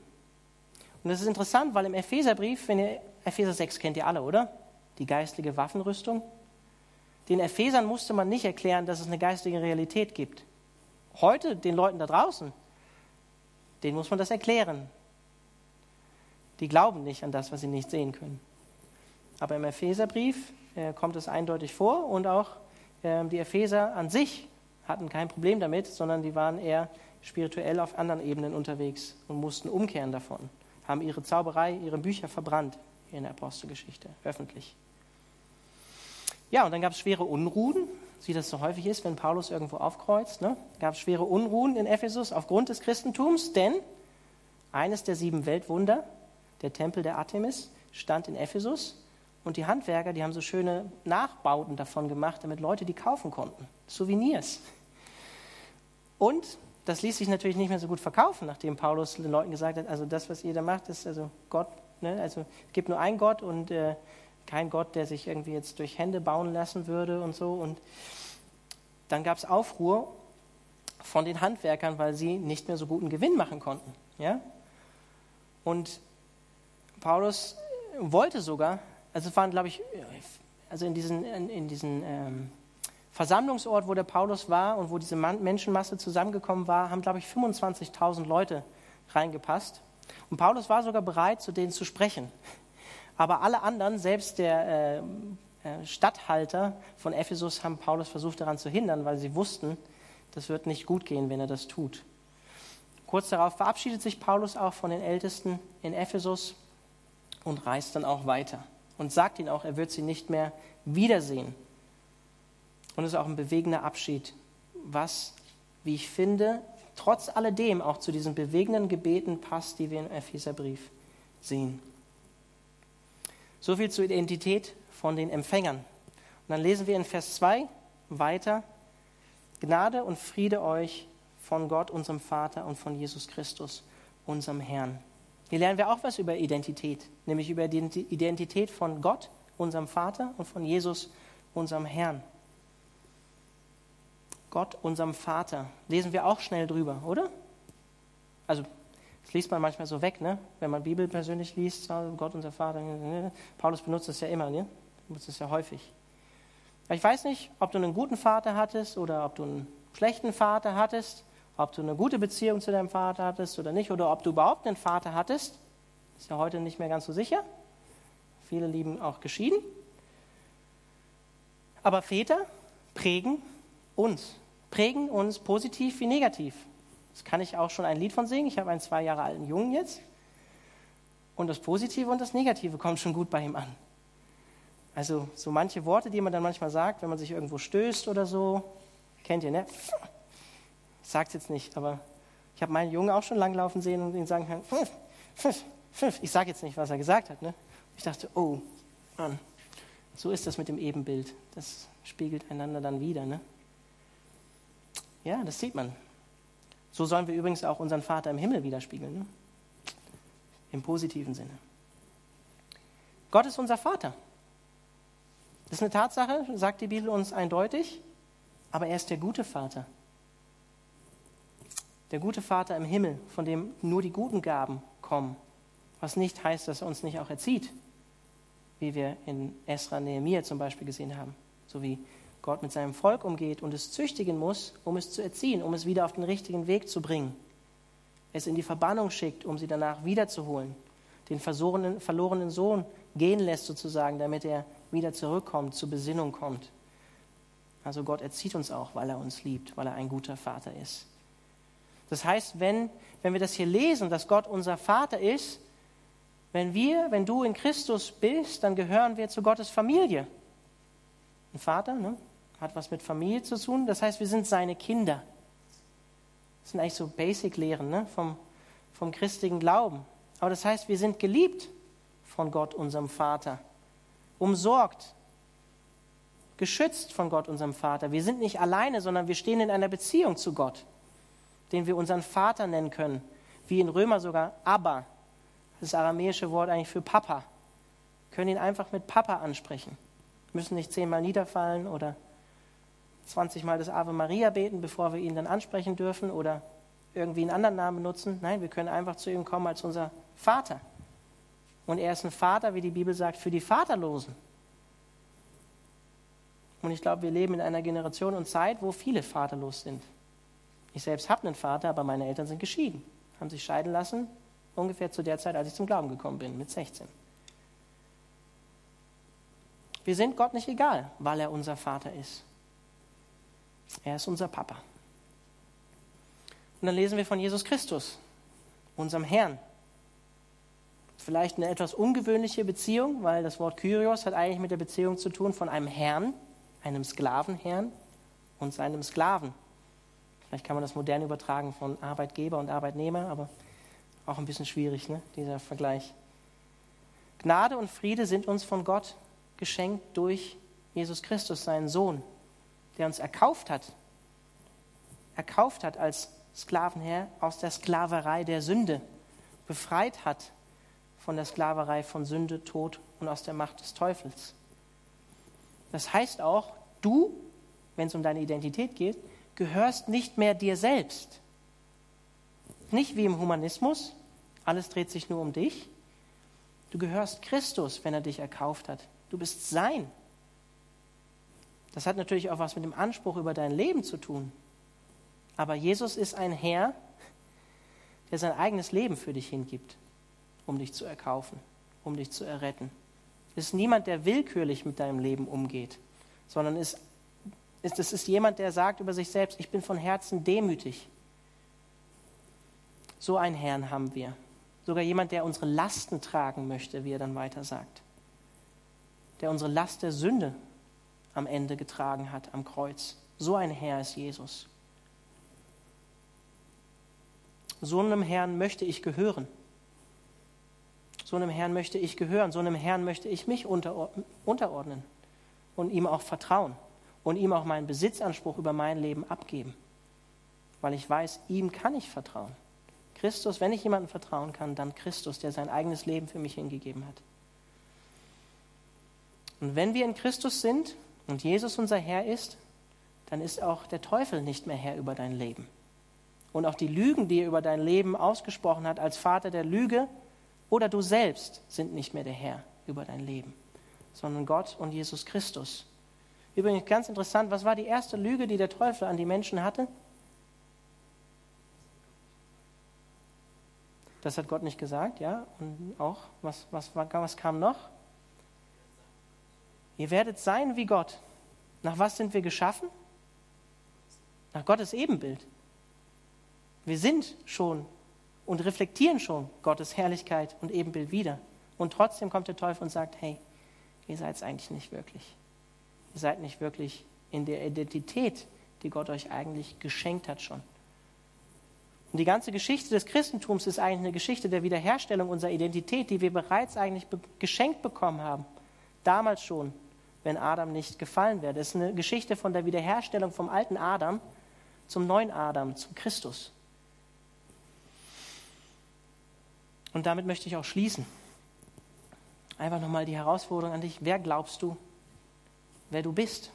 Und das ist interessant, weil im Epheserbrief, wenn ihr Epheser 6 kennt ihr alle, oder? Die geistliche Waffenrüstung. Den Ephesern musste man nicht erklären, dass es eine geistige Realität gibt. Heute, den Leuten da draußen, denen muss man das erklären. Die glauben nicht an das, was sie nicht sehen können. aber im Epheserbrief äh, kommt es eindeutig vor und auch äh, die Epheser an sich hatten kein Problem damit, sondern die waren eher spirituell auf anderen Ebenen unterwegs und mussten umkehren davon, haben ihre Zauberei, ihre Bücher verbrannt in der Apostelgeschichte, öffentlich. Ja, und dann gab es schwere Unruhen, wie das so häufig ist, wenn Paulus irgendwo aufkreuzt. Ne? gab es schwere Unruhen in Ephesus aufgrund des Christentums, denn eines der sieben Weltwunder, der Tempel der Artemis, stand in Ephesus und die Handwerker, die haben so schöne Nachbauten davon gemacht, damit Leute die kaufen konnten. Souvenirs. Und das ließ sich natürlich nicht mehr so gut verkaufen, nachdem Paulus den Leuten gesagt hat, also das, was ihr da macht, ist also Gott, ne? also es gibt nur einen Gott und äh, kein Gott, der sich irgendwie jetzt durch Hände bauen lassen würde und so. Und dann gab es Aufruhr von den Handwerkern, weil sie nicht mehr so guten Gewinn machen konnten. Ja? Und Paulus wollte sogar, also es waren, glaube ich, also in diesen, in, in diesen ähm, Versammlungsort, wo der Paulus war und wo diese Menschenmasse zusammengekommen war, haben, glaube ich, 25.000 Leute reingepasst. Und Paulus war sogar bereit, zu denen zu sprechen. Aber alle anderen, selbst der äh, äh, Statthalter von Ephesus, haben Paulus versucht daran zu hindern, weil sie wussten, das wird nicht gut gehen, wenn er das tut. Kurz darauf verabschiedet sich Paulus auch von den Ältesten in Ephesus und reist dann auch weiter und sagt ihnen auch, er wird sie nicht mehr wiedersehen. Und es ist auch ein bewegender Abschied, was, wie ich finde, trotz alledem auch zu diesen bewegenden Gebeten passt, die wir im Epheserbrief sehen. So viel zur Identität von den Empfängern. Und dann lesen wir in Vers 2 weiter, Gnade und Friede euch von Gott, unserem Vater und von Jesus Christus, unserem Herrn. Hier lernen wir auch was über Identität, nämlich über die Identität von Gott, unserem Vater und von Jesus, unserem Herrn. Gott, unserem Vater. Lesen wir auch schnell drüber, oder? Also das liest man manchmal so weg, ne? wenn man Bibel persönlich liest, Gott unser Vater. Ne? Paulus benutzt das ja immer, ne? benutzt das ja häufig. Ich weiß nicht, ob du einen guten Vater hattest oder ob du einen schlechten Vater hattest, ob du eine gute Beziehung zu deinem Vater hattest oder nicht, oder ob du überhaupt einen Vater hattest. Ist ja heute nicht mehr ganz so sicher. Viele lieben auch geschieden. Aber Väter prägen uns, prägen uns positiv wie negativ. Das kann ich auch schon ein Lied von singen. Ich habe einen zwei Jahre alten Jungen jetzt. Und das Positive und das Negative kommen schon gut bei ihm an. Also so manche Worte, die man dann manchmal sagt, wenn man sich irgendwo stößt oder so, kennt ihr, ne? Ich sag's jetzt nicht, aber ich habe meinen Jungen auch schon langlaufen sehen und ihn sagen hören, fünf, fünf, fünf. Ich sage jetzt nicht, was er gesagt hat. Ne? Ich dachte, oh, Mann, so ist das mit dem Ebenbild. Das spiegelt einander dann wieder. Ne? Ja, das sieht man. So sollen wir übrigens auch unseren Vater im Himmel widerspiegeln. Ne? Im positiven Sinne. Gott ist unser Vater. Das ist eine Tatsache, sagt die Bibel uns eindeutig, aber er ist der gute Vater. Der gute Vater im Himmel, von dem nur die guten Gaben kommen, was nicht heißt, dass er uns nicht auch erzieht, wie wir in Esra Nehemiah zum Beispiel gesehen haben, so wie Gott mit seinem Volk umgeht und es züchtigen muss, um es zu erziehen, um es wieder auf den richtigen Weg zu bringen. Es in die Verbannung schickt, um sie danach wiederzuholen. Den verlorenen, Sohn gehen lässt sozusagen, damit er wieder zurückkommt, zur Besinnung kommt. Also Gott erzieht uns auch, weil er uns liebt, weil er ein guter Vater ist. Das heißt, wenn, wenn wir das hier lesen, dass Gott unser Vater ist, wenn wir, wenn du in Christus bist, dann gehören wir zu Gottes Familie. Ein Vater, ne? Hat was mit Familie zu tun. Das heißt, wir sind seine Kinder. Das sind eigentlich so Basic-Lehren ne? vom, vom christlichen Glauben. Aber das heißt, wir sind geliebt von Gott, unserem Vater, umsorgt, geschützt von Gott, unserem Vater. Wir sind nicht alleine, sondern wir stehen in einer Beziehung zu Gott, den wir unseren Vater nennen können, wie in Römer sogar Abba, das aramäische Wort eigentlich für Papa. Wir können ihn einfach mit Papa ansprechen, wir müssen nicht zehnmal niederfallen oder 20 Mal das Ave Maria beten, bevor wir ihn dann ansprechen dürfen oder irgendwie einen anderen Namen benutzen. Nein, wir können einfach zu ihm kommen als unser Vater. Und er ist ein Vater, wie die Bibel sagt, für die Vaterlosen. Und ich glaube, wir leben in einer Generation und Zeit, wo viele vaterlos sind. Ich selbst habe einen Vater, aber meine Eltern sind geschieden, haben sich scheiden lassen, ungefähr zu der Zeit, als ich zum Glauben gekommen bin, mit 16. Wir sind Gott nicht egal, weil er unser Vater ist. Er ist unser Papa. Und dann lesen wir von Jesus Christus, unserem Herrn. Vielleicht eine etwas ungewöhnliche Beziehung, weil das Wort Kyrios hat eigentlich mit der Beziehung zu tun von einem Herrn, einem Sklavenherrn und seinem Sklaven. Vielleicht kann man das modern übertragen von Arbeitgeber und Arbeitnehmer, aber auch ein bisschen schwierig, ne, dieser Vergleich. Gnade und Friede sind uns von Gott geschenkt durch Jesus Christus, seinen Sohn, der uns erkauft hat. Erkauft hat als Sklavenherr aus der Sklaverei der Sünde, befreit hat von der Sklaverei von Sünde, Tod und aus der Macht des Teufels. Das heißt auch, du, wenn es um deine Identität geht, gehörst nicht mehr dir selbst. Nicht wie im Humanismus, alles dreht sich nur um dich. Du gehörst Christus, wenn er dich erkauft hat. Du bist sein. Das hat natürlich auch was mit dem Anspruch über dein Leben zu tun. Aber Jesus ist ein Herr, der sein eigenes Leben für dich hingibt, um dich zu erkaufen, um dich zu erretten. Es ist niemand, der willkürlich mit deinem Leben umgeht, sondern es ist, es ist jemand, der sagt über sich selbst, ich bin von Herzen demütig. So einen Herrn haben wir. Sogar jemand, der unsere Lasten tragen möchte, wie er dann weiter sagt. Der unsere Last der Sünde am Ende getragen hat am Kreuz. So ein Herr ist Jesus. So einem Herrn möchte ich gehören. So einem Herrn möchte ich gehören. So einem Herrn möchte ich mich unterordnen und ihm auch vertrauen und ihm auch meinen Besitzanspruch über mein Leben abgeben, weil ich weiß, ihm kann ich vertrauen. Christus, wenn ich jemandem vertrauen kann, dann Christus, der sein eigenes Leben für mich hingegeben hat. Und wenn wir in Christus sind und Jesus unser Herr ist, dann ist auch der Teufel nicht mehr Herr über dein Leben. Und auch die Lügen, die er über dein Leben ausgesprochen hat als Vater der Lüge, oder du selbst sind nicht mehr der Herr über dein Leben, sondern Gott und Jesus Christus. Übrigens ganz interessant, was war die erste Lüge, die der Teufel an die Menschen hatte? Das hat Gott nicht gesagt, ja. Und auch, was, was, was kam noch? Ihr werdet sein wie Gott. Nach was sind wir geschaffen? Nach Gottes Ebenbild. Wir sind schon und reflektieren schon Gottes Herrlichkeit und Ebenbild wieder. Und trotzdem kommt der Teufel und sagt, hey, ihr seid es eigentlich nicht wirklich. Ihr seid nicht wirklich in der Identität, die Gott euch eigentlich geschenkt hat schon. Und die ganze Geschichte des Christentums ist eigentlich eine Geschichte der Wiederherstellung unserer Identität, die wir bereits eigentlich geschenkt bekommen haben. Damals schon, wenn Adam nicht gefallen wäre. Das ist eine Geschichte von der Wiederherstellung vom alten Adam zum neuen Adam, zum Christus. Und damit möchte ich auch schließen. Einfach nochmal die Herausforderung an dich. Wer glaubst du, wer du bist?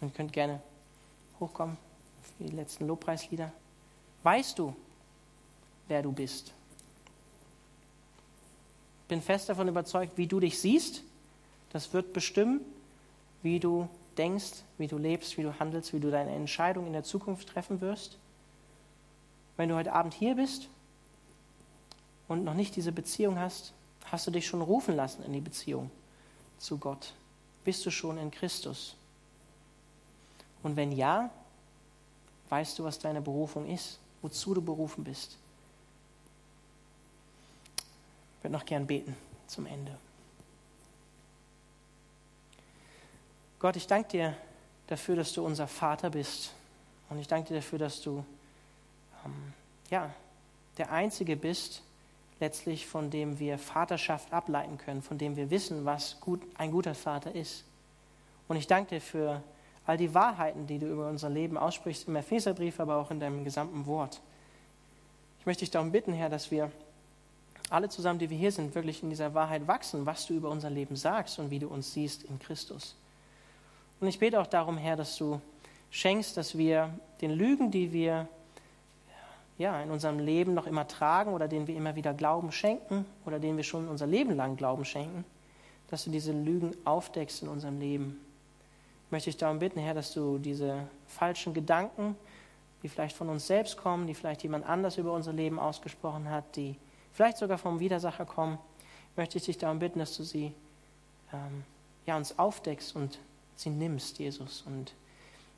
Und ihr könnt gerne hochkommen für die letzten Lobpreislieder. Weißt du, wer du bist? Ich bin fest davon überzeugt, wie du dich siehst, das wird bestimmen, wie du denkst, wie du lebst, wie du handelst, wie du deine Entscheidung in der Zukunft treffen wirst. Wenn du heute Abend hier bist und noch nicht diese Beziehung hast, hast du dich schon rufen lassen in die Beziehung zu Gott? Bist du schon in Christus? Und wenn ja, weißt du, was deine Berufung ist, wozu du berufen bist? Ich würde noch gern beten zum Ende. Gott, ich danke dir dafür, dass du unser Vater bist. Und ich danke dir dafür, dass du ähm, ja, der Einzige bist, letztlich, von dem wir Vaterschaft ableiten können, von dem wir wissen, was gut, ein guter Vater ist. Und ich danke dir für all die Wahrheiten, die du über unser Leben aussprichst, im Epheserbrief, aber auch in deinem gesamten Wort. Ich möchte dich darum bitten, Herr, dass wir alle zusammen, die wir hier sind, wirklich in dieser Wahrheit wachsen, was du über unser Leben sagst und wie du uns siehst in Christus. Und ich bete auch darum, Herr, dass du schenkst, dass wir den Lügen, die wir ja, in unserem Leben noch immer tragen oder denen wir immer wieder Glauben schenken oder denen wir schon unser Leben lang Glauben schenken, dass du diese Lügen aufdeckst in unserem Leben. Ich möchte dich darum bitten, Herr, dass du diese falschen Gedanken, die vielleicht von uns selbst kommen, die vielleicht jemand anders über unser Leben ausgesprochen hat, die vielleicht sogar vom Widersacher kommen, möchte ich dich darum bitten, dass du sie ähm, ja, uns aufdeckst und sie nimmst, Jesus. Und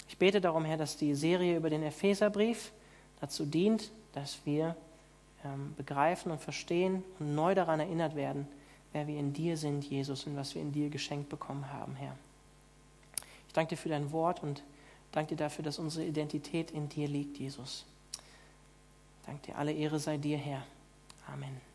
ich bete darum, Herr, dass die Serie über den Epheserbrief dazu dient, dass wir ähm, begreifen und verstehen und neu daran erinnert werden, wer wir in dir sind, Jesus, und was wir in dir geschenkt bekommen haben, Herr. Ich danke dir für dein Wort und danke dir dafür, dass unsere Identität in dir liegt, Jesus. Danke dir, alle Ehre sei dir, Herr. Amen.